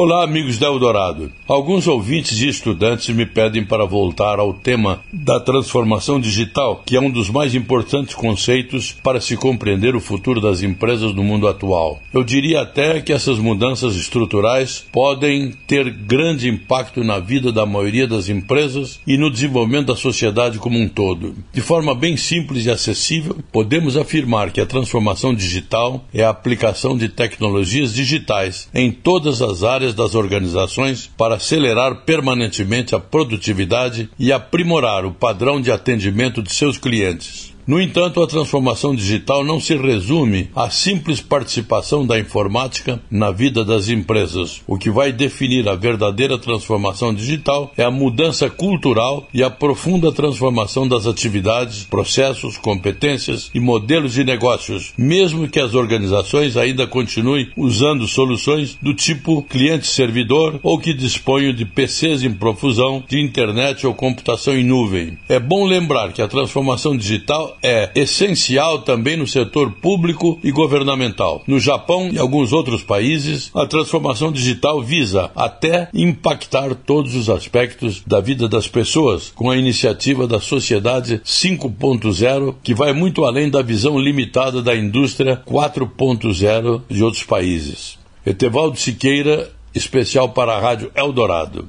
Olá, amigos da Eldorado. Alguns ouvintes e estudantes me pedem para voltar ao tema da transformação digital, que é um dos mais importantes conceitos para se compreender o futuro das empresas no mundo atual. Eu diria até que essas mudanças estruturais podem ter grande impacto na vida da maioria das empresas e no desenvolvimento da sociedade como um todo. De forma bem simples e acessível, podemos afirmar que a transformação digital é a aplicação de tecnologias digitais em todas as áreas das organizações para acelerar permanentemente a produtividade e aprimorar o padrão de atendimento de seus clientes. No entanto, a transformação digital não se resume à simples participação da informática na vida das empresas. O que vai definir a verdadeira transformação digital é a mudança cultural e a profunda transformação das atividades, processos, competências e modelos de negócios, mesmo que as organizações ainda continuem usando soluções do tipo cliente-servidor ou que disponham de PCs em profusão, de internet ou computação em nuvem. É bom lembrar que a transformação digital é essencial também no setor público e governamental. No Japão e alguns outros países, a transformação digital visa até impactar todos os aspectos da vida das pessoas, com a iniciativa da Sociedade 5.0, que vai muito além da visão limitada da indústria 4.0 de outros países. Etevaldo Siqueira, especial para a Rádio Eldorado.